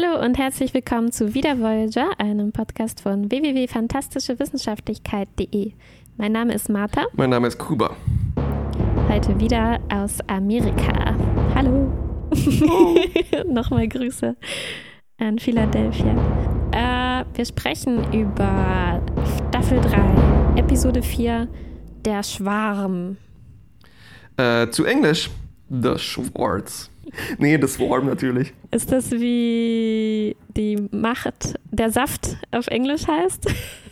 Hallo und herzlich willkommen zu Wieder Voyager, einem Podcast von www.fantastischewissenschaftlichkeit.de. Mein Name ist Martha. Mein Name ist Kuba. Heute wieder aus Amerika. Hallo. Oh. Nochmal Grüße an Philadelphia. Äh, wir sprechen über Staffel 3, Episode 4, Der Schwarm. Äh, zu Englisch, The Schwartz. Nee, das Swarm natürlich. Ist das wie die Macht, der Saft auf Englisch heißt?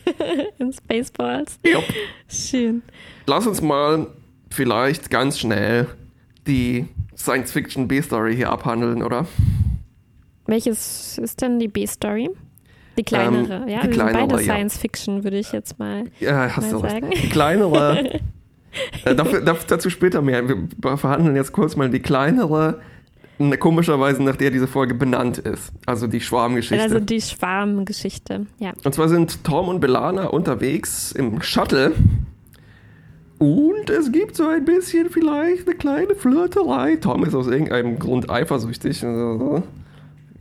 In Spaceballs? Ja. Schön. Lass uns mal vielleicht ganz schnell die Science-Fiction B-Story hier abhandeln, oder? Welches ist denn die B-Story? Die kleinere, ähm, ja? Die kleinere, beide ja. Science-Fiction, würde ich jetzt mal, ja, hast mal du sagen. Die kleinere, äh, dafür, dazu später mehr. Wir verhandeln jetzt kurz mal die kleinere komischerweise nach der diese Folge benannt ist. Also die Schwarmgeschichte. Also die Schwarmgeschichte, ja. Und zwar sind Tom und Belana unterwegs im Shuttle. Und es gibt so ein bisschen vielleicht eine kleine Flirterei. Tom ist aus irgendeinem Grund eifersüchtig. Also,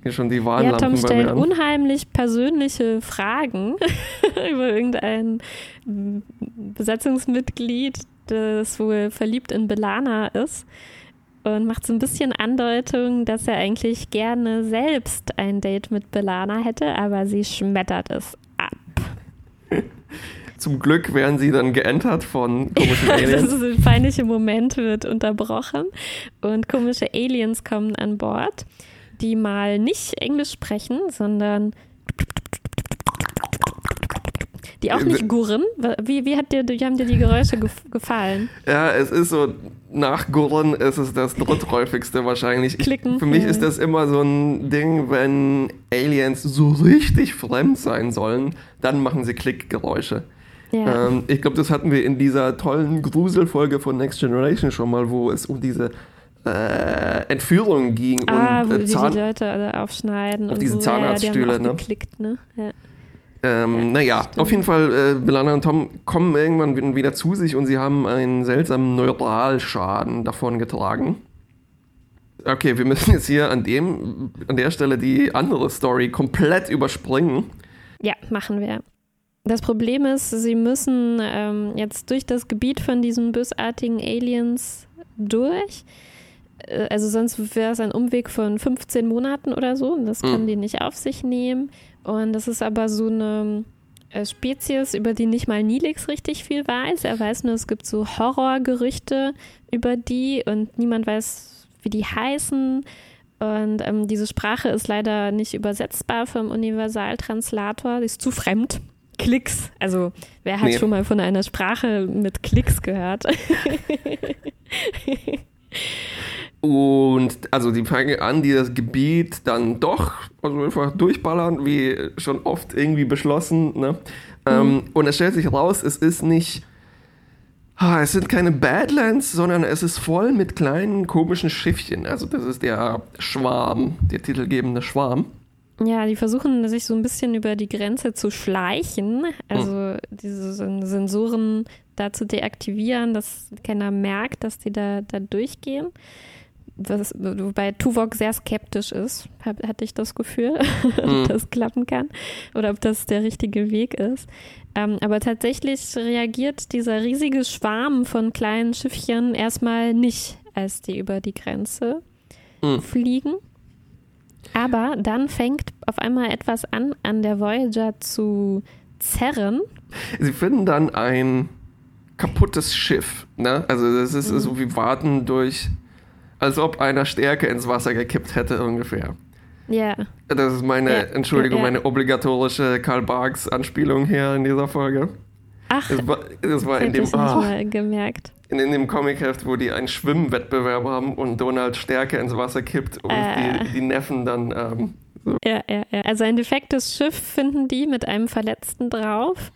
hier schon die Warnlampen ja, Tom stellt unheimlich persönliche Fragen über irgendein Besatzungsmitglied, das wohl verliebt in Belana ist und macht so ein bisschen Andeutung, dass er eigentlich gerne selbst ein Date mit Belana hätte, aber sie schmettert es ab. Zum Glück werden sie dann geentert von komischen Aliens. das ist ein peinlicher Moment wird unterbrochen und komische Aliens kommen an Bord, die mal nicht Englisch sprechen, sondern die auch nicht gurren. Wie, wie, hat dir, wie haben dir die Geräusche gefallen? Ja, es ist so, nach Gurren ist es das dritthäufigste wahrscheinlich. Klicken. Ich, für mich ist das immer so ein Ding, wenn Aliens so richtig fremd sein sollen, dann machen sie Klickgeräusche. Ja. Ähm, ich glaube, das hatten wir in dieser tollen Gruselfolge von Next Generation schon mal, wo es um diese äh, Entführung ging ah, und wo äh, Zahn die Leute alle aufschneiden auf und diese so. Zahnarztstühle, ja, ne? Geklickt, ne? Ja. Ähm, ja, naja, stimmt. auf jeden Fall, äh, Belana und Tom kommen irgendwann wieder zu sich und sie haben einen seltsamen Neuralschaden davon getragen. Okay, wir müssen jetzt hier an dem, an der Stelle die andere Story komplett überspringen. Ja, machen wir. Das Problem ist, sie müssen ähm, jetzt durch das Gebiet von diesen bösartigen Aliens durch. Äh, also sonst wäre es ein Umweg von 15 Monaten oder so. Und das können mhm. die nicht auf sich nehmen. Und das ist aber so eine äh, Spezies, über die nicht mal Nilix richtig viel weiß. Er weiß nur, es gibt so Horrorgerüchte über die und niemand weiß, wie die heißen. Und ähm, diese Sprache ist leider nicht übersetzbar vom Universaltranslator. Die ist zu fremd. Klicks. Also, wer hat nee. schon mal von einer Sprache mit Klicks gehört? Und also die fangen an, die das Gebiet dann doch also einfach durchballern, wie schon oft irgendwie beschlossen. Ne? Ähm, mhm. Ähm, und es stellt sich raus, es ist nicht, ah, es sind keine Badlands, sondern es ist voll mit kleinen komischen Schiffchen. Also das ist der Schwarm, der titelgebende Schwarm. Ja, die versuchen sich so ein bisschen über die Grenze zu schleichen, also mhm. diese Sensoren da zu deaktivieren, dass keiner merkt, dass die da, da durchgehen was, wobei Tuvok sehr skeptisch ist, hab, hatte ich das Gefühl, ob mhm. das klappen kann oder ob das der richtige Weg ist. Ähm, aber tatsächlich reagiert dieser riesige Schwarm von kleinen Schiffchen erstmal nicht, als die über die Grenze mhm. fliegen. Aber dann fängt auf einmal etwas an, an der Voyager zu zerren. Sie finden dann ein kaputtes Schiff. Ne? Also das ist mhm. so wie Warten durch als ob einer Stärke ins Wasser gekippt hätte, ungefähr. Ja. Das ist meine, ja. Entschuldigung, ja. meine obligatorische Karl Barks Anspielung hier in dieser Folge. Ach, das war, das war in dem, oh, mal gemerkt. In, in dem Comicheft, wo die einen Schwimmwettbewerb haben und Donald Stärke ins Wasser kippt und äh. die, die, Neffen dann. Ähm, so. Ja, ja, ja. Also ein defektes Schiff finden die mit einem Verletzten drauf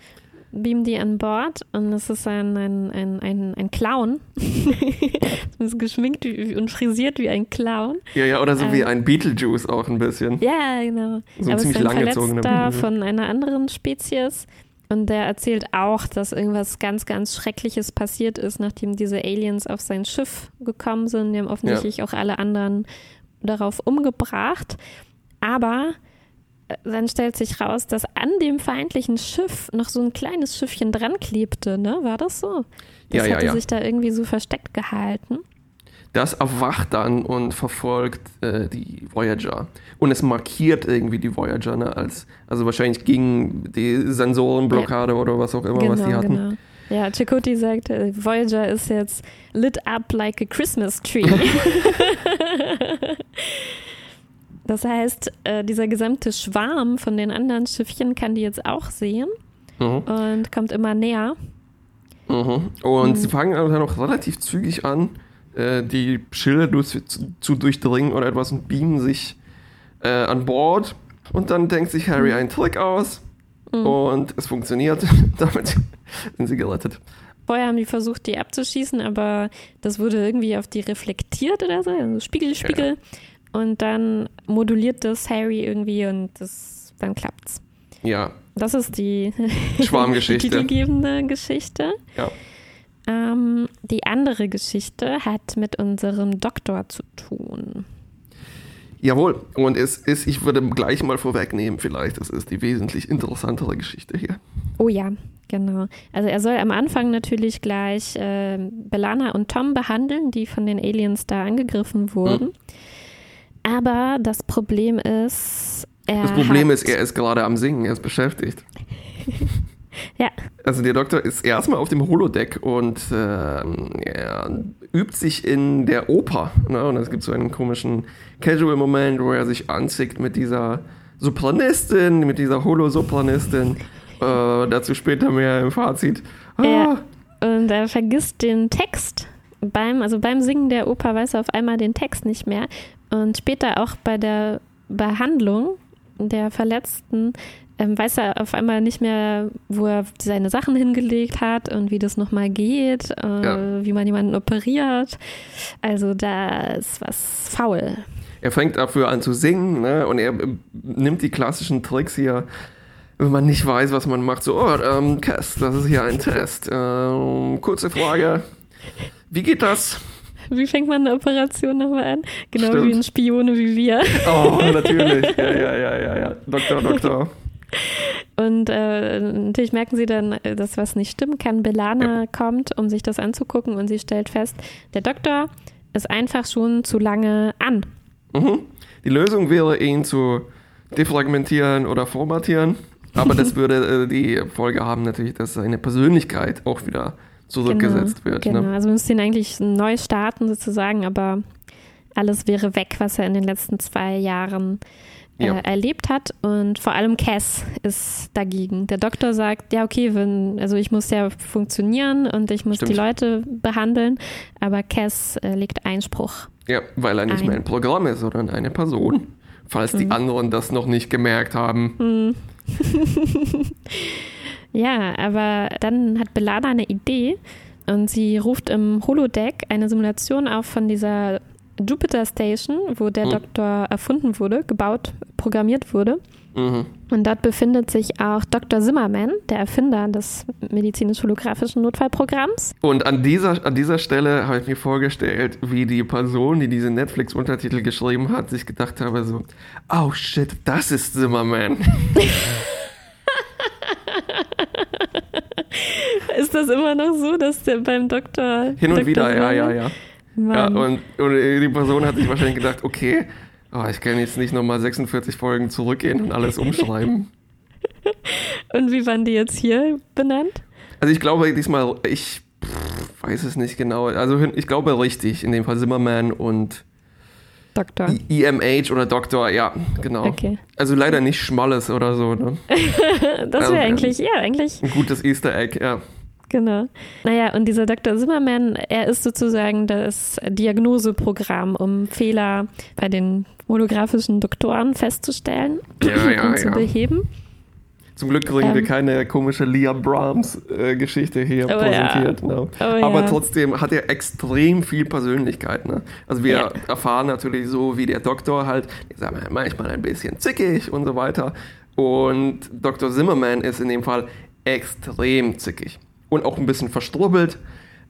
beamen die an Bord und es ist ein, ein, ein, ein, ein Clown. ist geschminkt und frisiert wie ein Clown. Ja, ja, oder so ähm, wie ein Beetlejuice auch ein bisschen. Ja, genau. So Aber ziemlich es ist ein Verletzter von einer anderen Spezies. Und der erzählt auch, dass irgendwas ganz, ganz Schreckliches passiert ist, nachdem diese Aliens auf sein Schiff gekommen sind. Die haben offensichtlich ja. auch alle anderen darauf umgebracht. Aber dann stellt sich raus, dass an dem feindlichen Schiff noch so ein kleines Schiffchen dran klebte, ne? War das so? Das Ja, ja, hatte ja. sich da irgendwie so versteckt gehalten. Das erwacht dann und verfolgt äh, die Voyager. Und es markiert irgendwie die Voyager, ne? Als, also wahrscheinlich gegen die Sensorenblockade oder was auch immer, was die hatten. genau. Ja, Chakotay sagt, äh, Voyager ist jetzt lit up like a Christmas tree. das heißt, äh, dieser gesamte Schwarm von den anderen Schiffchen kann die jetzt auch sehen Mhm. und kommt immer näher. Mhm. Und Mhm. sie fangen dann auch relativ zügig an, äh, die Schilde durch, zu, zu durchdringen oder etwas und beamen sich äh, an Bord. Und dann denkt sich Harry einen Trick aus Mhm. und es funktioniert. Damit sind sie gerettet. Vorher haben die versucht, die abzuschießen, aber das wurde irgendwie auf die reflektiert oder so, also Spiegel, Spiegel. Und dann moduliert das Harry irgendwie und das, dann klappt's. Ja, Das ist die Schwarmgeschichte. titelgebende Geschichte. ja. Ähm, die andere Geschichte hat mit unserem Doktor zu tun. Jawohl. Und es ist, ich würde gleich mal vorwegnehmen, vielleicht, es ist die wesentlich interessantere Geschichte hier. Oh ja, genau. Also er soll am Anfang natürlich gleich äh, Belana und Tom behandeln, die von den Aliens da angegriffen wurden. Mhm. Aber das Problem ist, er Das Problem ist, er ist gerade am Singen, er ist beschäftigt. Ja, Also der Doktor ist erstmal auf dem Holodeck und ähm, er übt sich in der Oper. Ne? Und es gibt so einen komischen Casual-Moment, wo er sich anzieht mit dieser Sopranistin, mit dieser Holo-Sopranistin. Äh, dazu später mehr im Fazit. Ah, Ja. und er vergisst den Text. Beim, also beim Singen der Oper weiß er auf einmal den Text nicht mehr. Und später auch bei der Behandlung der Verletzten ähm, weiß er auf einmal nicht mehr, wo er seine Sachen hingelegt hat und wie das nochmal geht, äh, Ja. wie man jemanden operiert. Also da ist was faul. Er fängt dafür an zu singen ne? und er äh, nimmt die klassischen Tricks hier, wenn man nicht weiß, was man macht. So, oh, ähm, Cass, das ist hier ein Test. Ähm, kurze Frage. Wie geht das? Wie fängt man eine Operation nochmal an? Genau Stimmt. wie ein Spione wie wir. Oh, natürlich. Ja, ja, ja, ja, ja. Doktor, Doktor. Und äh, natürlich merken sie dann, äh, dass was nicht stimmen kann. Belana kommt, um sich das anzugucken und sie stellt fest, der Doktor ist einfach schon zu lange an. Mhm. Die Lösung wäre, ihn zu defragmentieren oder formatieren. Aber das würde äh, die Folge haben natürlich, dass seine Persönlichkeit auch wieder zurückgesetzt wird. Genau, Ne? also müsste ihn eigentlich neu starten sozusagen, aber alles wäre weg, was er in den letzten zwei Jahren äh, Ja. erlebt hat. Und vor allem Cass ist dagegen. Der Doktor sagt, ja, okay, wenn, also ich muss ja funktionieren und ich muss Stimmt. die Leute behandeln, aber Cass äh, legt Einspruch. Ja, weil er nicht Ein- mehr ein Programm ist, sondern eine Person. Falls die anderen das noch nicht gemerkt haben. Ja, aber dann hat Belana eine Idee und sie ruft im Holodeck eine Simulation auf von dieser Jupiter Station, wo der Mhm. Doktor erfunden wurde, gebaut, programmiert wurde. Mhm. Und dort befindet sich auch Dr. Zimmerman, der Erfinder des medizinisch-holographischen Notfallprogramms. Und an dieser, an dieser Stelle habe ich mir vorgestellt, wie die Person, die diese Netflix-Untertitel geschrieben hat, sich gedacht habe, so, oh shit, das ist Zimmerman. Ist das immer noch so, dass der beim Doktor. Hin und Dr. wieder, ja, ja, ja. ja Mann. und, und die Person hat sich wahrscheinlich gedacht, okay, oh, ich kann jetzt nicht nochmal 46 Folgen zurückgehen und alles umschreiben. und wie waren die jetzt hier benannt? Also ich glaube diesmal, ich pff, weiß es nicht genau. Also ich glaube richtig, in dem Fall Zimmerman und Doktor. I- EMH oder Doktor, ja, genau. Okay. Also leider nicht Schmalles oder so, ne? Das Also, wäre ähm, eigentlich, ja, eigentlich Ein gutes Easter Egg, ja. Genau. Naja, und dieser Dr. Zimmerman, er ist sozusagen das Diagnoseprogramm, um Fehler bei den holographischen Doktoren festzustellen Ja, ja, und zu ja. beheben. Zum Glück kriegen wir Ähm. keine komische Liam Brahms-Geschichte hier Oh ja. präsentiert. Ne? Oh Aber ja. trotzdem hat er extrem viel Persönlichkeit. Ne? Also wir Ja. erfahren natürlich so, wie der Doktor halt, ich sag mal, manchmal ein bisschen zickig und so weiter. Und Dr. Zimmerman ist in dem Fall extrem zickig. Und auch ein bisschen verstrubbelt.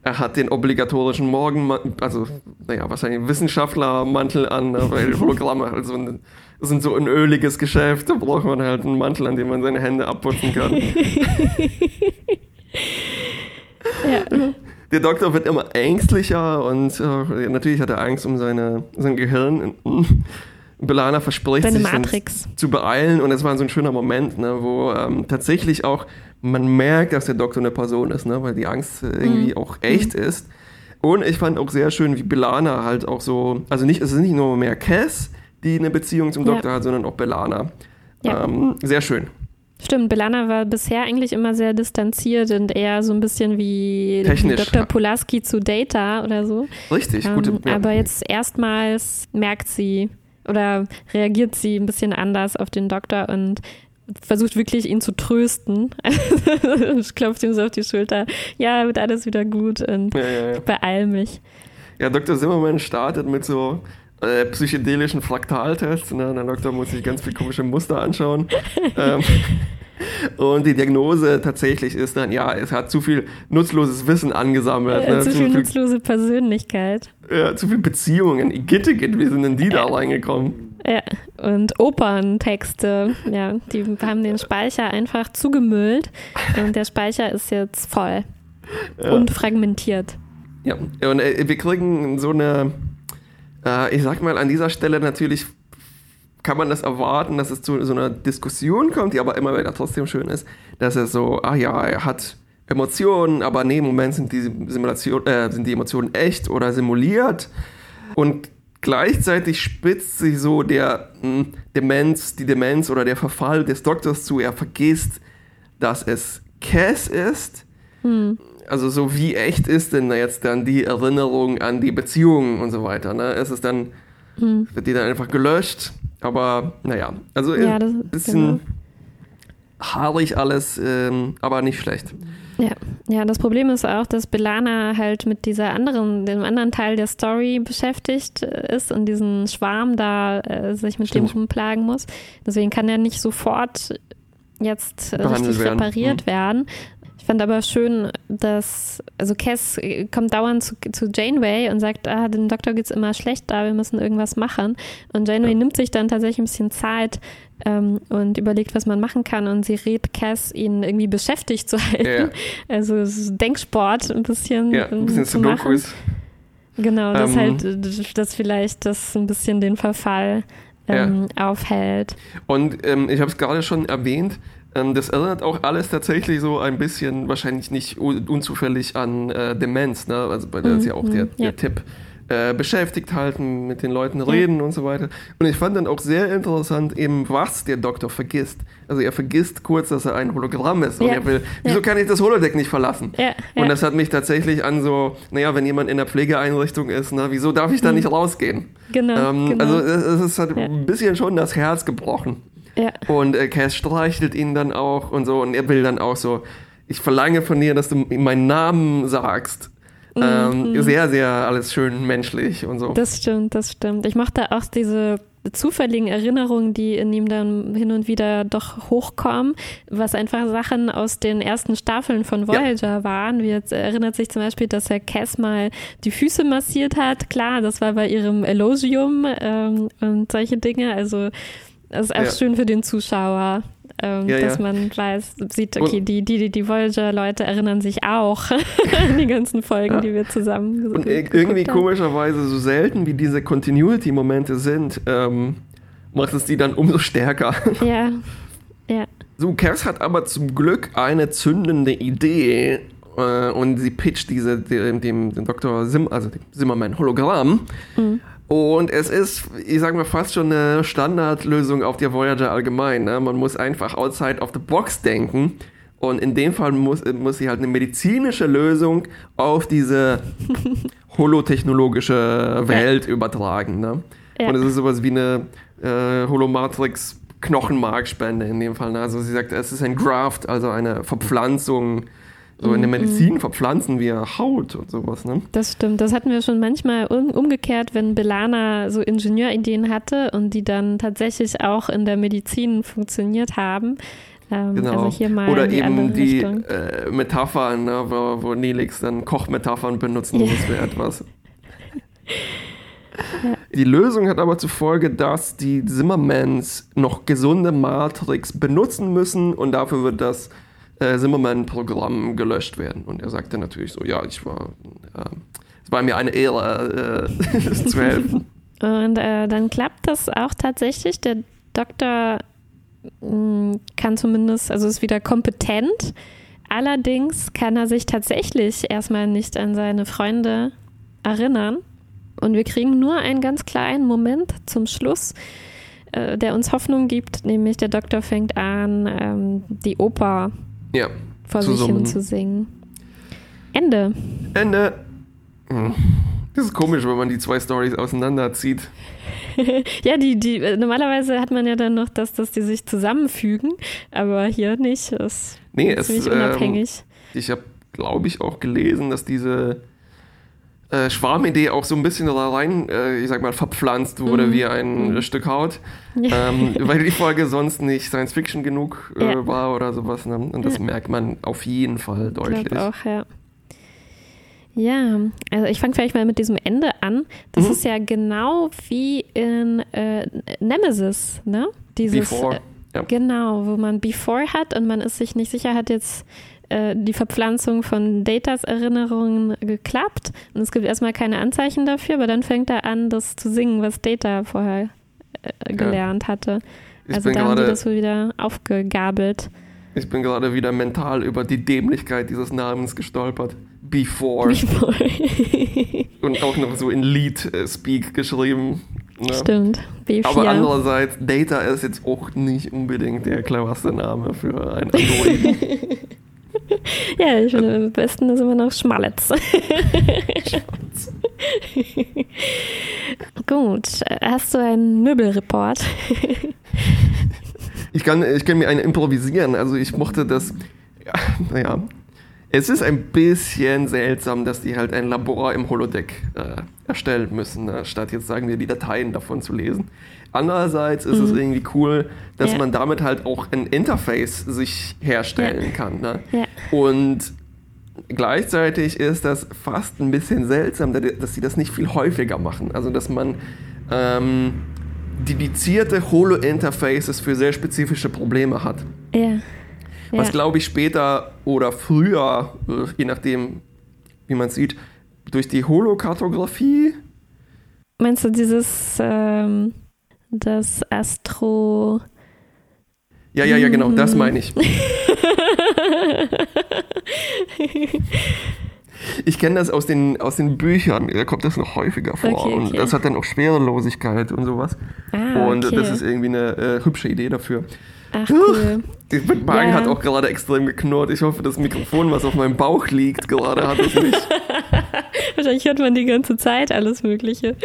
Er hat den obligatorischen Morgen, also naja, wahrscheinlich Wissenschaftlermantel an, weil Hologramme halt so ein, sind so ein öliges Geschäft, da braucht man halt einen Mantel, an dem man seine Hände abputzen kann. ja. Der Doktor wird immer ängstlicher und äh, natürlich hat er Angst um seine, sein Gehirn. Belana verspricht sich Matrix. zu beeilen und es war so ein schöner Moment, ne, wo ähm, tatsächlich auch man merkt, dass der Doktor eine Person ist, ne, weil die Angst irgendwie mhm. auch echt mhm. ist. Und ich fand auch sehr schön, wie Belana halt auch so, also nicht, es ist nicht nur mehr Cass, die eine Beziehung zum Doktor ja. hat, sondern auch Belana. Ja. Ähm, sehr schön. Stimmt, Belana war bisher eigentlich immer sehr distanziert und eher so ein bisschen wie Technisch, Dr. Pulaski zu Data oder so. Richtig, ähm, gute. Ja. Aber jetzt erstmals merkt sie oder reagiert sie ein bisschen anders auf den Doktor und versucht wirklich ihn zu trösten. ich klopft ihm so auf die Schulter. Ja, wird alles wieder gut und ja, ja, ja. beeil mich. Ja, Dr. Zimmermann startet mit so äh, psychedelischen Fraktaltests. Ne? Der Doktor muss sich ganz viele komische Muster anschauen. ähm, und die Diagnose tatsächlich ist dann, ja, es hat zu viel nutzloses Wissen angesammelt. Äh, ne? zu, zu, viel nutzlose Persönlichkeit. Ja, zu viel Beziehungen. Gittigit, wie sind denn die da reingekommen? Ja, und Operntexte, ja, die haben den Speicher einfach zugemüllt und der Speicher ist jetzt voll ja. und fragmentiert. Ja, und äh, wir kriegen so eine, äh, ich sag mal, an dieser Stelle natürlich kann man das erwarten, dass es zu so einer Diskussion kommt, die aber immer wieder trotzdem schön ist, dass er so, ah ja, er hat Emotionen, aber nee, im Moment sind die, Simulation, äh, sind die Emotionen echt oder simuliert. Und gleichzeitig spitzt sich so der mh, hm, Demenz, die Demenz oder der Verfall des Doktors zu. Er vergisst, dass es Cass ist. Hm. Also so wie echt ist denn jetzt dann die Erinnerung an die Beziehungen und so weiter. Ne? Es ist dann, hm. wird die dann einfach gelöscht aber naja, also ja, ein bisschen genau. haarig alles, ähm, aber nicht schlecht. Ja. ja, das Problem ist auch, dass Belana halt mit dieser anderen, dem anderen Teil der Story beschäftigt äh, ist und diesen Schwarm da äh, sich mit Stimmt. dem rumplagen muss. Deswegen kann er nicht sofort jetzt Behandelt richtig werden. repariert mhm. werden. Fand aber schön, dass, also Cass kommt dauernd zu, zu Janeway und sagt, ah, dem Doktor geht es immer schlecht da, wir müssen irgendwas machen. Und Janeway ja. nimmt sich dann tatsächlich ein bisschen Zeit ähm, und überlegt, was man machen kann. Und sie rät Cass, ihn irgendwie beschäftigt zu halten. Ja. Also Denksport ein bisschen, ja, ein bisschen zu machen. Genau, das ähm, halt, das vielleicht das ein bisschen den Verfall ähm, aufhält. Und ähm, ich habe es gerade schon erwähnt, ähm, das erinnert auch alles tatsächlich so ein bisschen, wahrscheinlich nicht unzufällig an äh, Demenz, ne? also bei der mhm. ist ja auch der, mhm, der ja. Tipp. Äh, beschäftigt halten, mit den Leuten reden ja. und so weiter. Und ich fand dann auch sehr interessant, eben was der Doktor vergisst. Also er vergisst kurz, dass er ein Hologramm ist und ja. er will, wieso ja. kann ich das Holodeck nicht verlassen? Und das hat mich tatsächlich an so, naja, wenn jemand in der Pflegeeinrichtung ist, na, wieso darf ich da mhm. nicht rausgehen? Genau, ähm, genau. Also es, es halt ein bisschen schon das Herz gebrochen. Ja. Und äh, Cass streichelt ihn dann auch und so. Und er will dann auch so, ich verlange von dir, dass du meinen Namen sagst. Mhm. Ähm, sehr, sehr alles schön menschlich und so. Das stimmt, das stimmt. Ich mochte auch diese zufälligen Erinnerungen, die in ihm dann hin und wieder doch hochkommen, was einfach Sachen aus den ersten Staffeln von Voyager ja. waren. Wie jetzt erinnert sich zum Beispiel, dass er Cass mal die Füße massiert hat. Klar, das war bei ihrem Elogium ähm, und solche Dinge. Also das ist auch ja. schön für den Zuschauer, ähm, ja, dass ja. man weiß, sieht, okay, die, die, die Voyager-Leute erinnern sich auch an die ganzen Folgen, die wir zusammen Und irgendwie haben. komischerweise, so selten wie diese Continuity-Momente sind, ähm, macht es die dann umso stärker. Ja, ja. So, Kers hat aber zum Glück eine zündende Idee äh, und sie pitcht diese dem, dem, dem Dr. Sim, also dem Zimmermann Hologramm. Mhm. Und es ist, ich sage mal, fast schon eine Standardlösung auf der Voyager allgemein. Ne? Man muss einfach outside of the box denken. Und in dem Fall muss, muss sie halt eine medizinische Lösung auf diese holotechnologische Welt ja. übertragen. Ne? Ja. Und es ist sowas wie eine äh, Holomatrix Knochenmarkspende in dem Fall. Ne? Also sie sagt, es ist ein Graft, also eine Verpflanzung so in der mhm. Medizin verpflanzen wir Haut und sowas, ne? Das stimmt. Das hatten wir schon manchmal umgekehrt, wenn Belana so Ingenieurideen hatte und die dann tatsächlich auch in der Medizin funktioniert haben. Ähm, Genau. Also Oder eben die äh, Metaphern, ne, wo, wo Nelix dann Kochmetaphern benutzen Ja. muss für etwas. Die Lösung hat aber zur Folge, dass die Zimmermans noch gesunde Matrix benutzen müssen und dafür wird das äh, Zimmerman-Programm gelöscht werden. Und er sagte natürlich so, ja, ich war, äh, es war mir eine Ehre, äh, zu helfen. Und äh, dann klappt das auch tatsächlich. Der Doktor mh, kann zumindest, also ist wieder kompetent. Allerdings kann er sich tatsächlich erstmal nicht an seine Freunde erinnern. Und wir kriegen nur einen ganz kleinen Moment zum Schluss, äh, der uns Hoffnung gibt, nämlich der Doktor fängt an, ähm, die Oper Ja, vor Zu sich hin zu singen. Ende. Ende. Hm. Das ist komisch, wenn man die zwei Stories auseinanderzieht. Ja, die, die, äh, normalerweise hat man ja dann noch, dass, dass die sich zusammenfügen, aber hier nicht. Das Nee, ist es, ziemlich ähm, unabhängig. Ich habe, glaube ich, auch gelesen, dass diese äh, Schwarmidee auch so ein bisschen da rein, äh, ich sag mal, verpflanzt wurde Mhm. wie ein Mhm. Stück Haut, ähm, weil die Folge sonst nicht Science Fiction genug äh, Ja. war oder sowas. Ne? Und das Ja. merkt man auf jeden Fall Ich deutlich. glaube auch, ja. Ja, also ich fange vielleicht mal mit diesem Ende an. Das Mhm. ist ja genau wie in äh, Nemesis, ne? Dieses, Before, äh, ja. Genau, wo man Before hat und man ist sich nicht sicher, hat jetzt äh, die Verpflanzung von Datas Erinnerungen geklappt und es gibt erstmal keine Anzeichen dafür, aber dann fängt er an, das zu singen, was Data vorher äh, gelernt hatte. Ich also da haben gerade das wieder aufgegabelt. ich bin gerade wieder mental über die Dämlichkeit dieses Namens gestolpert. Before. Before. Und auch noch so in Lead-Speak geschrieben. Ne? Stimmt. B4. Aber andererseits, Data ist jetzt auch nicht unbedingt der cleverste Name für ein Android. Ja, ich finde, am besten ist immer noch Schmalletz. Gut, hast du einen Möbelreport? ich, kann, ich kann mir einen improvisieren. Also ich mochte das. Ja, naja. Es ist ein bisschen seltsam, dass die halt ein Labor im Holodeck äh, erstellen müssen, ne? statt jetzt sagen wir die Dateien davon zu lesen. Andererseits ist es Mhm. irgendwie cool, dass Ja. man damit halt auch ein Interface sich herstellen kann. Ne? Ja. Und gleichzeitig ist das fast ein bisschen seltsam, dass sie das nicht viel häufiger machen. Also, dass man ähm, dedizierte Holo-Interfaces für sehr spezifische Probleme hat. Ja. Was, ja. glaube ich, später oder früher, äh, je nachdem, wie man sieht, durch die Holokartografie. Meinst du dieses, ähm, das Astro... Ja, ja, ja, genau, das Mhm. meine ich. Ich kenne das aus den, aus den Büchern, da kommt das noch häufiger vor. Okay, Und okay. das hat dann auch Schwerelosigkeit und sowas. Ah, und okay. das ist irgendwie eine äh, hübsche Idee dafür. Ach, cool. Mein Magen Ja. hat auch gerade extrem geknurrt. Ich hoffe, das Mikrofon, was auf meinem Bauch liegt, gerade hat es nicht. Wahrscheinlich hört man die ganze Zeit alles Mögliche.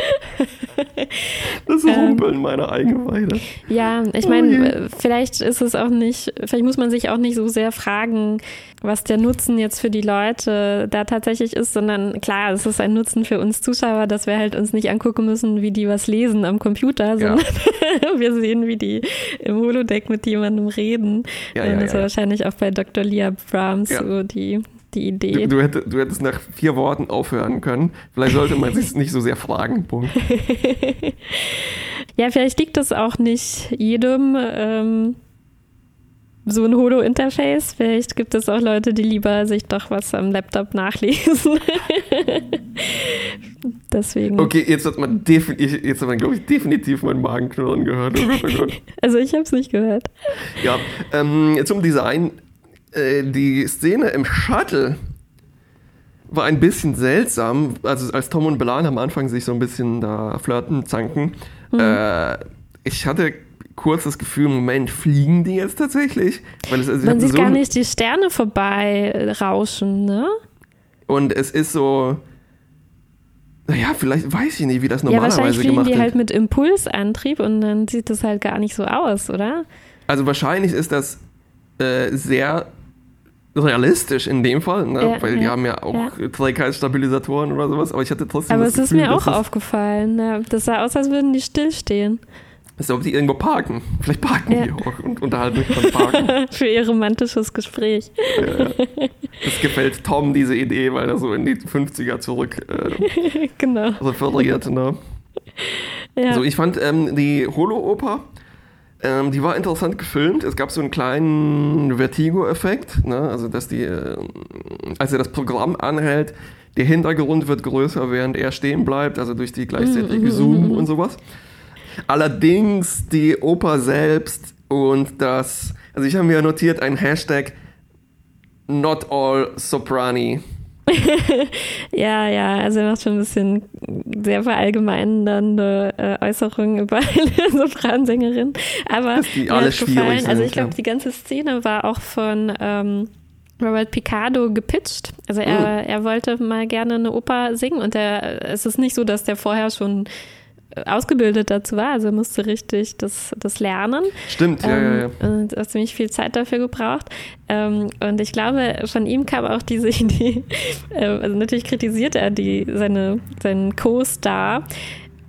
Das Ähm. Rumpeln meiner Eingeweide. Ja, ich Oh meine, äh, vielleicht ist es auch nicht, vielleicht muss man sich auch nicht so sehr fragen, was der Nutzen jetzt für die Leute da tatsächlich ist, sondern klar, es ist ein Nutzen für uns Zuschauer, dass wir halt uns nicht angucken müssen, wie die was lesen am Computer, Ja. sondern wir sehen, wie die im Holodeck mit jemandem reden. Ja, ja, das war wahrscheinlich auch bei Dr. Leah Brahms so die, die Idee. Du, du, hättest, du hättest nach vier Worten aufhören können. Vielleicht sollte man sich nicht so sehr fragen. Punkt. Ja, vielleicht liegt es auch nicht jedem ähm, so ein Holo-Interface. Vielleicht gibt es auch Leute, die lieber sich doch was am Laptop nachlesen. Deswegen. Okay, jetzt hat man, defin jetzt hat man glaube ich, definitiv meinen Magenknurren gehört. Also ich habe es nicht gehört. Ja, ähm, zum Design. Äh, die Szene im Shuttle war ein bisschen seltsam. Also als Tom und Belan am Anfang sich so ein bisschen da flirten, zanken. Mhm. Äh, ich hatte kurz das Gefühl, Moment, fliegen die jetzt tatsächlich? Weil es, also Man sieht so gar nicht die Sterne vorbei rauschen, ne? Und es ist so. Naja, vielleicht weiß ich nicht, wie das Ja, wahrscheinlich normalerweise fliegen gemacht die wird. halt mit Impulsantrieb und dann sieht das halt gar nicht so aus, oder? Also wahrscheinlich ist das äh, sehr realistisch in dem Fall, ne? Ja, weil die ja, haben ja auch Trägheitsstabilisatoren oder sowas, aber ich hatte trotzdem Aber es ist mir auch aufgefallen. Ja, das sah aus, als würden die stillstehen. Als ob die irgendwo parken. Vielleicht parken ja. die auch und unterhalten mich beim Parken. Für ihr romantisches Gespräch. Ja. Das gefällt Tom, diese Idee, weil er so in die 50er zurück äh, genau. referiert. Ne? Ja. Also ich fand ähm, die Holo-Oper, ähm, die war interessant gefilmt. Es gab so einen kleinen Vertigo-Effekt. Ne? Also dass die, äh, als er das Programm anhält, der Hintergrund wird größer, während er stehen bleibt, also durch die gleichzeitige mm, Zoom mm, und sowas. Allerdings die Oper selbst und das, also ich habe mir notiert ein Hashtag Not All Soprani. ja, ja, also er macht schon ein bisschen sehr verallgemeinernde äh, Äußerungen über eine Sopransängerin. Aber Dass die alle gefallen, sind, also ich glaube, ja. die ganze Szene war auch von ähm, Robert Picardo gepitcht. Also er, mm. er wollte mal gerne eine Oper singen und er, es ist nicht so, dass der vorher schon ausgebildet dazu war, also musste richtig das, das lernen. Stimmt, ja, ähm, ja, ja. Und hat ziemlich viel Zeit dafür gebraucht. Ähm, und ich glaube, von ihm kam auch diese Idee, äh, also natürlich kritisiert er die, seine, seinen Co-Star,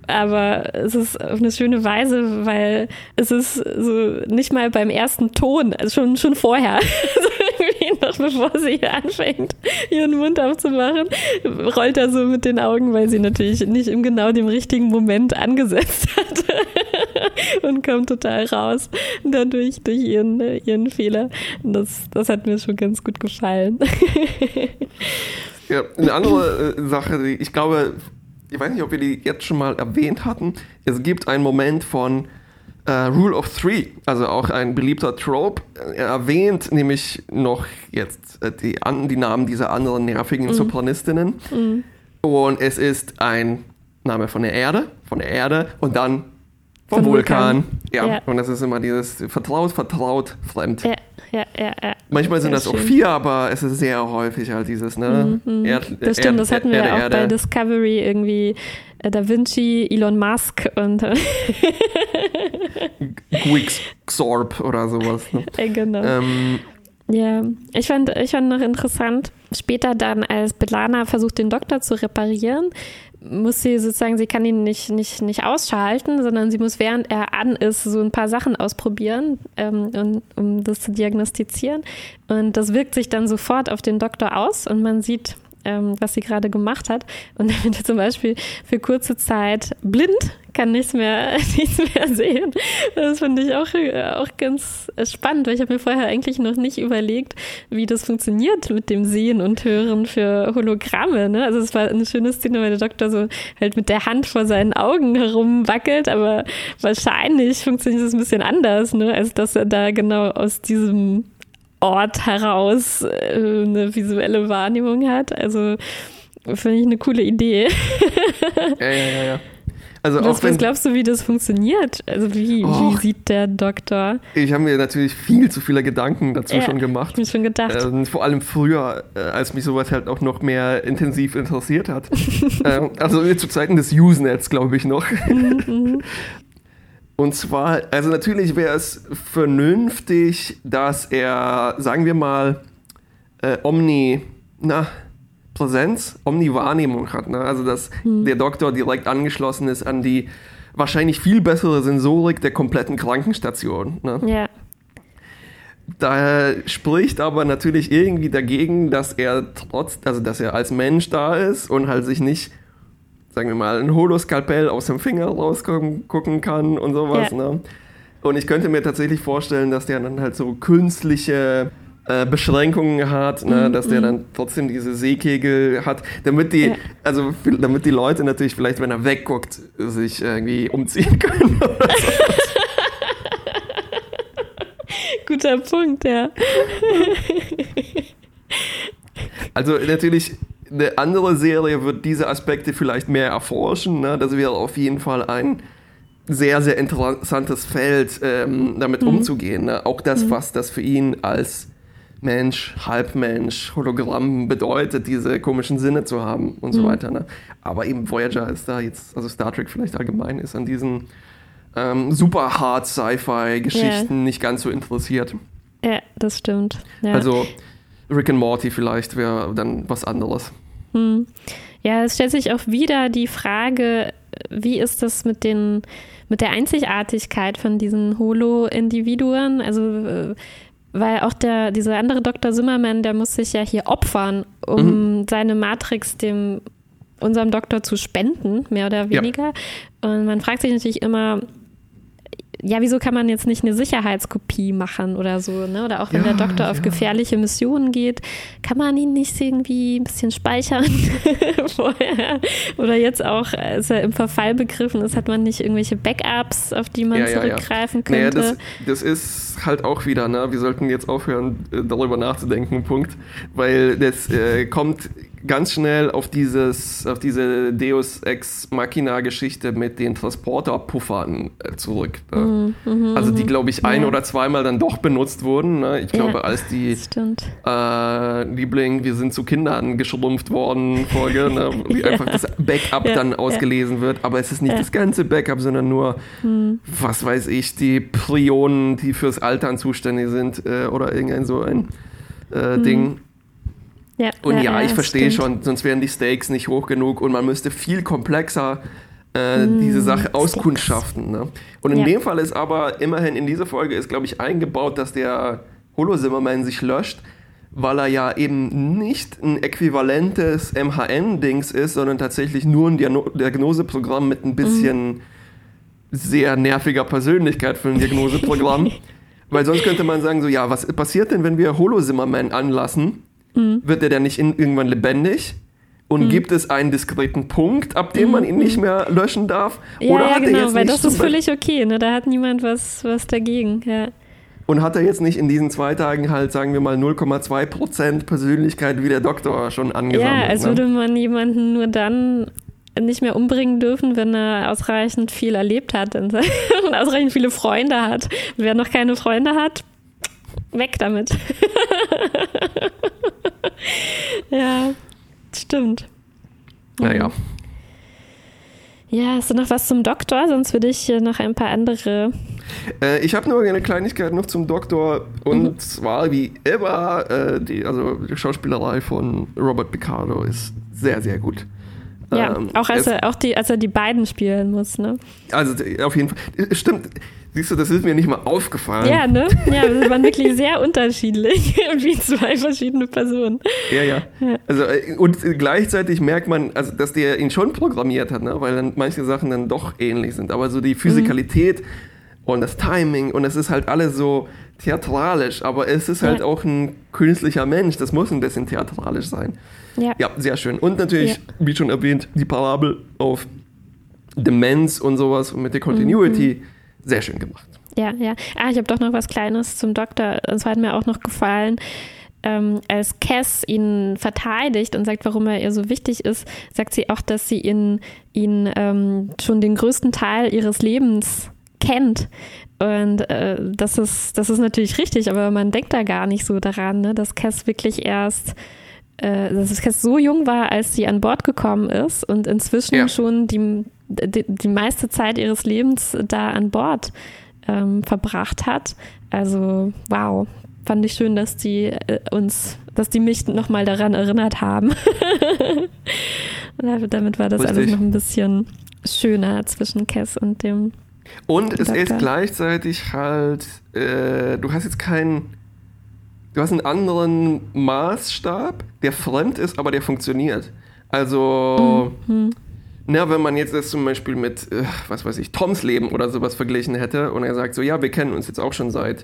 aber es ist auf eine schöne Weise, weil es ist so nicht mal beim ersten Ton, also schon, schon vorher, also noch bevor sie anfängt, ihren Mund aufzumachen, rollt er so mit den Augen, weil sie natürlich nicht im genau dem richtigen Moment angesetzt hat und kommt total raus dadurch durch ihren, ihren Fehler. Das, das hat mir schon ganz gut gefallen. Ja, eine andere äh, Sache, ich glaube, ich weiß nicht, ob wir die jetzt schon mal erwähnt hatten. Es gibt einen Moment von äh, Rule of Three, also auch ein beliebter Trope. Er erwähnt nämlich noch jetzt äh, die, an, die Namen dieser anderen nervigen mhm. Sopranistinnen. Mhm. Und es ist ein Name von der Erde, von der Erde und dann vom Vulkan. Vulkan. Ja. ja. und das ist immer dieses vertraut, vertraut, fremd. Ja, ja, ja. ja. Manchmal sind sehr das schön. auch vier, aber es ist sehr häufig halt dieses, ne? Mhm. Erd, das stimmt, Erd, das hatten wir Erde, auch bei Discovery irgendwie. Äh, da Vinci, Elon Musk und äh, Xorb oder sowas. Ne? Ja, genau. Ähm, ja, ich fand, ich fand noch interessant, später dann, als Belana versucht, den Doktor zu reparieren, muss sie sozusagen, sie kann ihn nicht, nicht, nicht ausschalten, sondern sie muss, während er an ist, so ein paar Sachen ausprobieren, ähm, um, um das zu diagnostizieren. Und das wirkt sich dann sofort auf den Doktor aus und man sieht, ähm, was sie gerade gemacht hat. Und dann wird er zum Beispiel für kurze Zeit blind, kann nichts mehr, nichts mehr sehen. Das finde ich auch, auch ganz spannend, weil ich habe mir vorher eigentlich noch nicht überlegt, wie das funktioniert mit dem Sehen und Hören für Hologramme. Ne? Also es war eine schöne Szene, weil der Doktor so halt mit der Hand vor seinen Augen herumwackelt, aber wahrscheinlich funktioniert es ein bisschen anders, ne? als dass er da genau aus diesem Ort heraus äh, eine visuelle Wahrnehmung hat. Also finde ich eine coole Idee. ja, ja, ja, ja. Also was, wenn, was glaubst du, wie das funktioniert? Also wie, oh, wie sieht der Doktor? Ich habe mir natürlich viel zu viele Gedanken dazu ja, schon gemacht. Ich mir schon gedacht. Äh, vor allem früher, äh, als mich sowas halt auch noch mehr intensiv interessiert hat. äh, also zu Zeiten des Usenets, glaube ich noch. Mhm, mhm. Und zwar, also natürlich wäre es vernünftig, dass er, sagen wir mal, äh, Omni, na, Präsenz, Omni-Wahrnehmung hat. Ne? Also, dass hm. der Doktor direkt angeschlossen ist an die wahrscheinlich viel bessere Sensorik der kompletten Krankenstation. Ne? Ja. Da spricht aber natürlich irgendwie dagegen, dass er trotz, also dass er als Mensch da ist und halt sich nicht sagen wir mal, ein Holoskalpell aus dem Finger rausgucken kann und sowas. Ja. Ne? Und ich könnte mir tatsächlich vorstellen, dass der dann halt so künstliche äh, Beschränkungen hat, ne? Mhm, dass der mhm. dann trotzdem diese Seekegel hat, damit die, ja. also damit die Leute natürlich vielleicht, wenn er wegguckt, sich irgendwie umziehen können. Guter Punkt, ja. Also natürlich eine andere Serie wird diese Aspekte vielleicht mehr erforschen. Ne? Das wäre auf jeden Fall ein sehr, sehr interessantes Feld, ähm, damit mhm. umzugehen. Ne? Auch das, mhm. was das für ihn als Mensch, Halbmensch, Hologramm bedeutet, diese komischen Sinne zu haben und mhm. so weiter. Ne? Aber eben Voyager ist da jetzt, also Star Trek vielleicht allgemein, ist an diesen ähm, super hard Sci-Fi-Geschichten yeah. nicht ganz so interessiert. Ja, das stimmt. Ja. Also Rick and Morty vielleicht wäre dann was anderes. Hm. Ja, es stellt sich auch wieder die Frage, wie ist das mit den mit der Einzigartigkeit von diesen Holo-Individuen? Also äh, weil auch der, dieser andere Dr. Zimmermann, der muss sich ja hier opfern, um mhm. seine Matrix dem unserem Doktor zu spenden, mehr oder weniger. Ja. Und man fragt sich natürlich immer, ja, wieso kann man jetzt nicht eine Sicherheitskopie machen oder so, ne? Oder auch wenn ja, der Doktor auf gefährliche Missionen geht, kann man ihn nicht irgendwie ein bisschen speichern vorher? Oder jetzt auch, als er im Verfall begriffen ist, hat man nicht irgendwelche Backups, auf die man zurückgreifen könnte? Naja, das, das, ist halt auch wieder, ne? Wir sollten jetzt aufhören, äh, darüber nachzudenken, Punkt. Weil das äh, kommt ganz schnell auf dieses, auf diese Deus Ex Machina Geschichte mit den Transporter-Puffern äh, zurück. Ne? Mm, mm, also die, glaube ich, ein ja. oder zweimal dann doch benutzt wurden. Ne? Ich glaube, ja, als die äh, Liebling, wir sind zu Kindern geschrumpft worden Folge, ne? wie ja. einfach das Backup dann ausgelesen wird. Aber es ist nicht das ganze Backup, sondern nur, mm. was weiß ich, die Prionen, die fürs Altern zuständig sind äh, oder irgendein so ein äh, Ding. Ja, und ja, ja ich verstehe schon, sonst wären die Stakes nicht hoch genug und man müsste viel komplexer äh, mm, diese Sache auskundschaften. Ne? Und in dem Fall ist aber immerhin in dieser Folge ist, glaube ich, eingebaut, dass der Holo-Zimmerman sich löscht, weil er ja eben nicht ein äquivalentes MHN-Dings ist, sondern tatsächlich nur ein Diagno Diagnoseprogramm mit ein bisschen mm. sehr nerviger Persönlichkeit für ein Diagnoseprogramm. weil sonst könnte man sagen, so, ja, was passiert denn, wenn wir Holo-Zimmerman anlassen? Mhm. wird er dann nicht in, irgendwann lebendig? Und mhm. gibt es einen diskreten Punkt, ab dem man ihn nicht mhm. mehr löschen darf? Ja, Oder ja, hat genau, er jetzt weil das ist völlig okay. Ne? Da hat niemand was, was dagegen. Ja. Und hat er jetzt nicht in diesen zwei Tagen halt, sagen wir mal, 0,2% Persönlichkeit wie der Doktor schon angesammelt? Ja, als ne? würde man jemanden nur dann nicht mehr umbringen dürfen, wenn er ausreichend viel erlebt hat und ausreichend viele Freunde hat. Und wer noch keine Freunde hat, weg damit. ja, stimmt. Naja. Ja, hast du noch was zum Doktor? Sonst würde ich noch ein paar andere. Äh, ich habe nur eine Kleinigkeit noch zum Doktor. Und mhm. zwar, wie immer, äh, die, also die Schauspielerei von Robert Picardo ist sehr, sehr gut. Ja, ähm, auch, als er, auch die, als er die beiden spielen muss, ne? Also auf jeden Fall. Stimmt, Siehst du, das ist mir nicht mal aufgefallen. Ja, ne? Ja, wir waren wirklich sehr unterschiedlich, wie zwei verschiedene Personen. Ja, ja, ja. Also, äh, und gleichzeitig merkt man, also, dass der ihn schon programmiert hat, ne? weil dann manche Sachen dann doch ähnlich sind. Aber so die Physikalität mhm. Und das Timing und es ist halt alles so theatralisch, aber es ist halt ja. auch ein künstlicher Mensch. Das muss ein bisschen theatralisch sein. Ja, ja sehr schön. Und natürlich, ja. wie schon erwähnt, die Parabel auf Demenz und sowas mit der Continuity. Mhm sehr schön gemacht. Ja, ja. Ah, ich habe doch noch was Kleines zum Doktor. Es hat mir auch noch gefallen. Ähm, als Cass ihn verteidigt und sagt, warum er ihr so wichtig ist, sagt sie auch, dass sie ihn, ihn ähm, schon den größten Teil ihres Lebens kennt. Und äh, das, ist, das ist natürlich richtig, aber man denkt da gar nicht so daran, ne, dass Cass wirklich erst äh, dass Cass so jung war, als sie an Bord gekommen ist und inzwischen ja. schon die, die, die, meiste Zeit ihres Lebens da an Bord ähm, verbracht hat. Also wow, fand ich schön, dass die äh, uns, dass die mich nochmal daran erinnert haben. Damit war das Richtig. alles noch ein bisschen schöner zwischen Cass und dem. Und es ist gleichzeitig halt, äh, du hast jetzt keinen, du hast einen anderen Maßstab, der fremd ist, aber der funktioniert. Also, mhm. Na, wenn man jetzt das zum Beispiel mit, äh, was weiß ich, Toms Leben oder sowas verglichen hätte und er sagt so, ja, wir kennen uns jetzt auch schon seit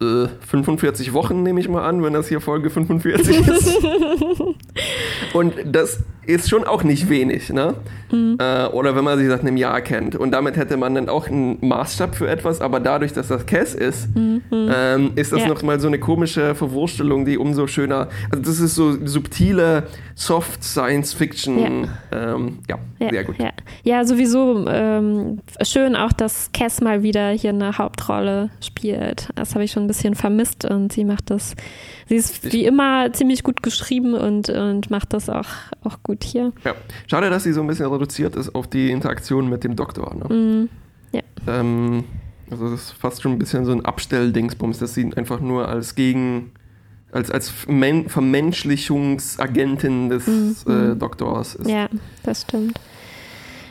äh, 45 Wochen, nehme ich mal an, wenn das hier Folge 45 ist. und das ist schon auch nicht wenig, ne? Mhm. Äh, oder wenn man sich seit einem Jahr kennt. Und damit hätte man dann auch einen Maßstab für etwas, aber dadurch, dass das Cass ist, mhm. ähm, ist das ja. nochmal so eine komische Verwurstelung, die umso schöner. Also, das ist so subtile, soft Science Fiction. Ja, ähm, ja, ja sehr gut. Ja, ja sowieso ähm, schön auch, dass Cass mal wieder hier eine Hauptrolle spielt. Das habe ich schon ein bisschen vermisst und sie macht das sie ist wie immer ziemlich gut geschrieben und, und macht das auch, auch gut hier. Ja. Schade, dass sie so ein bisschen reduziert ist auf die Interaktion mit dem Doktor. Ne? Mm, ja. Ähm, also das ist fast schon ein bisschen so ein Abstelldingsbums, dass sie einfach nur als Gegen als, als Men Vermenschlichungsagentin des Mhm. äh, Doktors ist. Ja, das stimmt.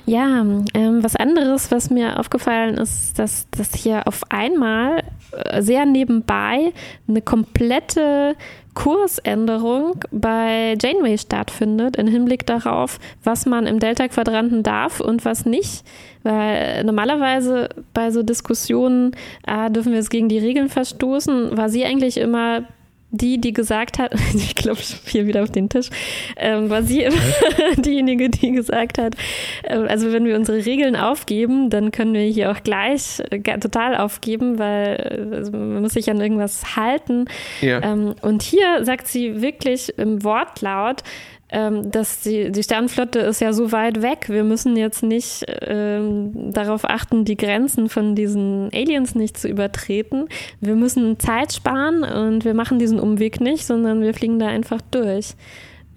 Ja, ähm, was anderes, was mir aufgefallen ist, dass, dass hier auf einmal äh, sehr nebenbei eine komplette Kursänderung bei Janeway stattfindet, im Hinblick darauf, was man im Delta-Quadranten darf und was nicht. Weil normalerweise bei so Diskussionen, ah, dürfen wir jetzt gegen die Regeln verstoßen, war sie eigentlich immer die, die gesagt hat, ich glaube hier wieder auf den Tisch, ähm, war sie immer diejenige, die gesagt hat, äh, also wenn wir unsere Regeln aufgeben, dann können wir hier auch gleich äh, total aufgeben, weil äh, also man muss sich an irgendwas halten. Ja. Ähm, und hier sagt sie wirklich im Wortlaut, ähm, dass die, die Sternenflotte ist ja so weit weg. Wir müssen jetzt nicht ähm, darauf achten, die Grenzen von diesen Aliens nicht zu übertreten. Wir müssen Zeit sparen und wir machen diesen Umweg nicht, sondern wir fliegen da einfach durch.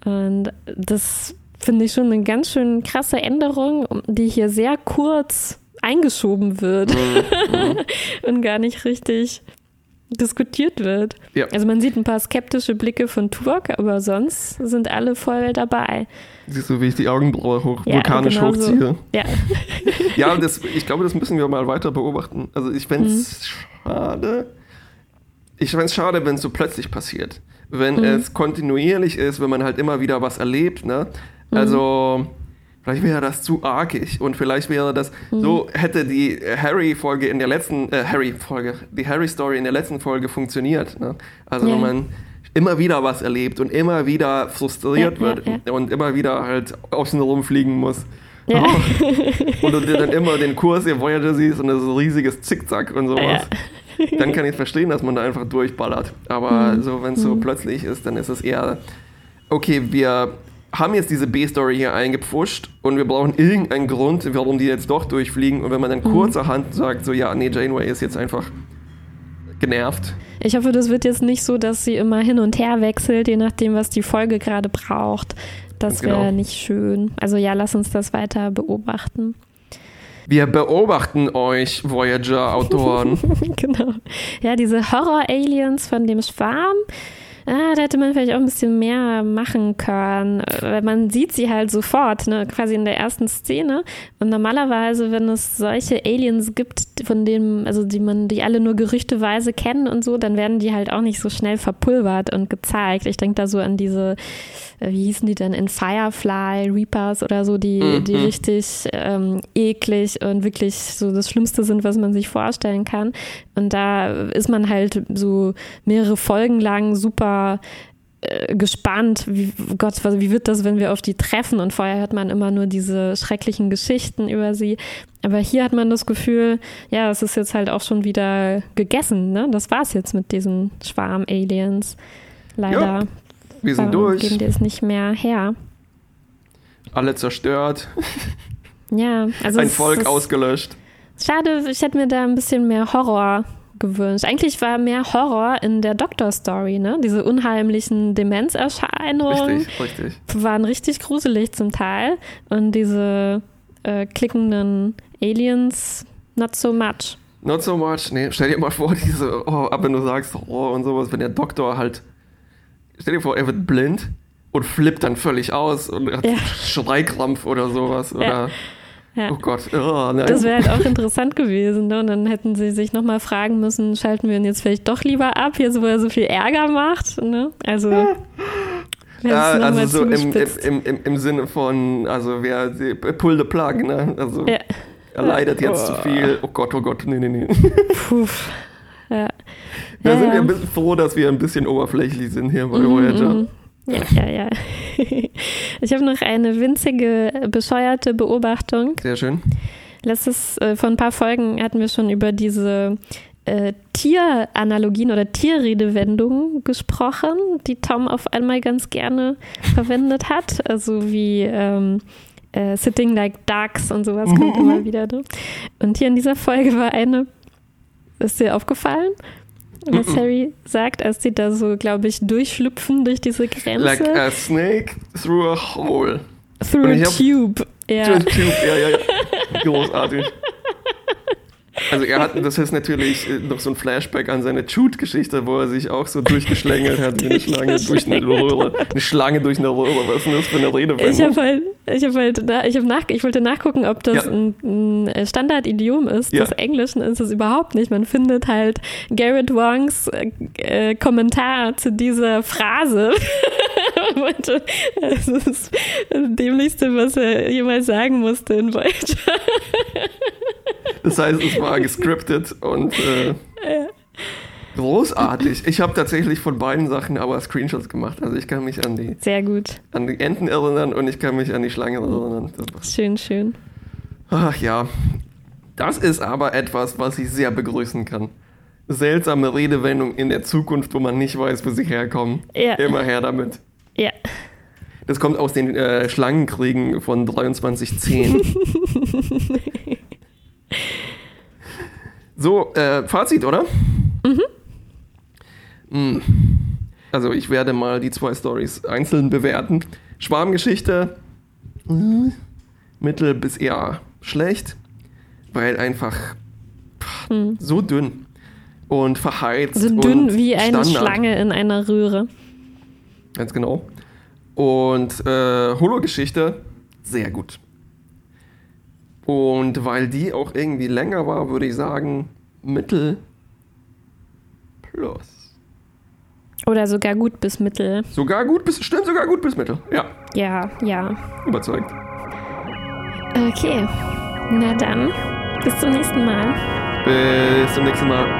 Und das finde ich schon eine ganz schön krasse Änderung, die hier sehr kurz eingeschoben wird und gar nicht richtig diskutiert wird. Ja. Also man sieht ein paar skeptische Blicke von Turk, aber sonst sind alle voll dabei. Siehst du, wie ich die Augenbraue hoch, Ja, vulkanisch genau so. hochziehe? Ja, Ja, das, ich glaube, das müssen wir mal weiter beobachten. Also ich fände es Mhm. schade. Ich fände es schade, wenn es so plötzlich passiert. Wenn Mhm. es kontinuierlich ist, wenn man halt immer wieder was erlebt. Ne? Mhm. Vielleicht wäre das zu arkig und vielleicht wäre das, Mhm. so hätte die Harry-Folge in der letzten, äh, Harry-Folge, die Harry-Story in der letzten Folge funktioniert. Ne? Also Ja. wenn man immer wieder was erlebt und immer wieder frustriert Ja, ja, wird und immer wieder halt außen rumfliegen muss. ja. Und du dir dann immer den Kurs der Voyager siehst und das ist ein riesiges Zickzack und sowas. Dann kann ich verstehen, dass man da einfach durchballert. Aber Mhm. so, wenn es so plötzlich ist, dann ist es eher, okay, wir haben jetzt diese B-Story hier eingepfuscht und wir brauchen irgendeinen Grund, warum die jetzt doch durchfliegen. Und wenn man dann Mhm. kurzerhand sagt, so, ja, nee, Janeway ist jetzt einfach genervt. Ich hoffe, das wird jetzt nicht so, dass sie immer hin und her wechselt, je nachdem, was die Folge gerade braucht. Das wäre Genau. nicht schön. Also ja, lass uns das weiter beobachten. Wir beobachten euch, Voyager-Autoren. genau. Ja, diese Horror-Aliens von dem Schwarm, ah, da hätte man vielleicht auch ein bisschen mehr machen können. Weil man sieht sie halt sofort, ne, quasi in der ersten Szene. Und normalerweise, wenn es solche Aliens gibt, von denen, also die man, die alle nur gerüchteweise kennen und so, dann werden die halt auch nicht so schnell verpulvert und gezeigt. Ich denke da so an diese, wie hießen die denn, in Firefly, Reapers oder so, die, Mhm. die richtig ähm, eklig und wirklich so das Schlimmste sind, was man sich vorstellen kann. Und da ist man halt so mehrere Folgen lang super äh, gespannt, wie Gott, wie wird das, wenn wir auf die treffen? Und vorher hört man immer nur diese schrecklichen Geschichten über sie. Aber hier hat man das Gefühl, ja, es ist jetzt halt auch schon wieder gegessen, ne? Das war's jetzt mit diesen Schwarm-Aliens. Leider. Ja, Wir sind Warum durch, Geben die es nicht mehr her. alle zerstört, Ja, also ein es Volk ist ausgelöscht. schade, ich hätte mir da ein bisschen mehr Horror gewünscht. Eigentlich war mehr Horror in der Doctor-Story, ne? Diese unheimlichen Demenzerscheinungen Richtig, richtig. waren richtig gruselig zum Teil. Und diese äh, klickenden Aliens, not so much. Not so much. Nee, stell dir mal vor, diese, oh, ab wenn du sagst, oh und sowas, wenn der Doktor halt, stell dir vor, er wird blind und flippt dann völlig aus und hat Ja. Schreikrampf oder sowas. Oder, Ja. oh Gott, oh. Das wäre halt auch interessant gewesen. Ne? Und dann hätten sie sich nochmal fragen müssen, schalten wir ihn jetzt vielleicht doch lieber ab, jetzt wo er so viel Ärger macht. Ne? Also, ja, also so im, im, im, im, im Sinne von, also wer, pull the plug, ne? Also Ja. er leidet jetzt Oh. zu viel. Oh Gott, oh Gott, nee, nee, nee. Puh. Ja. Da Ja, sind wir ein bisschen froh, dass wir ein bisschen oberflächlich sind hier bei Mhm, Voyager. mhm. Ja, ja, ja. Ich habe noch eine winzige, bescheuerte Beobachtung. Sehr schön. Letztes, äh, vor ein paar Folgen hatten wir schon über diese äh, Tieranalogien oder Tierredewendungen gesprochen, die Tom auf einmal ganz gerne verwendet hat. Also wie ähm, äh, Sitting like Ducks und sowas kommt immer wieder. Ne? Und hier in dieser Folge war eine, ist dir aufgefallen? Was Mhm. Harry sagt, als sie da so, glaube ich, durchschlüpfen durch diese Grenze. Like a snake through a hole. through a hab- tube. Ja. Just Tube, ja, ja, ja. Großartig. Also er hat, das ist natürlich äh, noch so ein Flashback an seine Shoot-Geschichte, wo er sich auch so durchgeschlängelt hat wie eine Schlange durch eine Röhre. Eine Schlange durch eine Röhre. Was ist denn das für eine Redewendung? Ich habe halt, ich habe halt, ich, nach, ich wollte nachgucken, ob das ja. ein, ein Standardidiom ist. Ja. Das Englischen ist es überhaupt nicht. Man findet halt Garrett Wongs äh, Kommentar zu dieser Phrase. das ist das Dämlichste, was er jemals sagen musste in Voyager. Das heißt, es war gescriptet und äh, großartig. Ich habe tatsächlich von beiden Sachen aber Screenshots gemacht. Also ich kann mich an die, Sehr gut. an die Enten erinnern und ich kann mich an die Schlange erinnern. Schön, schön. Ach ja. Das ist aber etwas, was ich sehr begrüßen kann. Seltsame Redewendungen in der Zukunft, wo man nicht weiß, wo sie herkommen. Ja. Immer her damit. Ja. Das kommt aus den äh, Schlangenkriegen von 2310. so, äh, Fazit, oder? Mhm. Hm. Also ich werde mal die zwei Stories einzeln bewerten. Schwarmgeschichte, hm, mittel bis eher schlecht, weil einfach hm. so dünn und verheizt. So dünn wie eine Standard. Schlange in einer Röhre. Ganz genau. Und äh, Holo-Geschichte, sehr gut. Und weil die auch irgendwie länger war, würde ich sagen, Mittel plus. Oder sogar gut bis Mittel. Sogar gut bis, stimmt, sogar gut bis Mittel, ja. Ja, ja. Überzeugt. Okay, na dann, bis zum nächsten Mal. Bis zum nächsten Mal.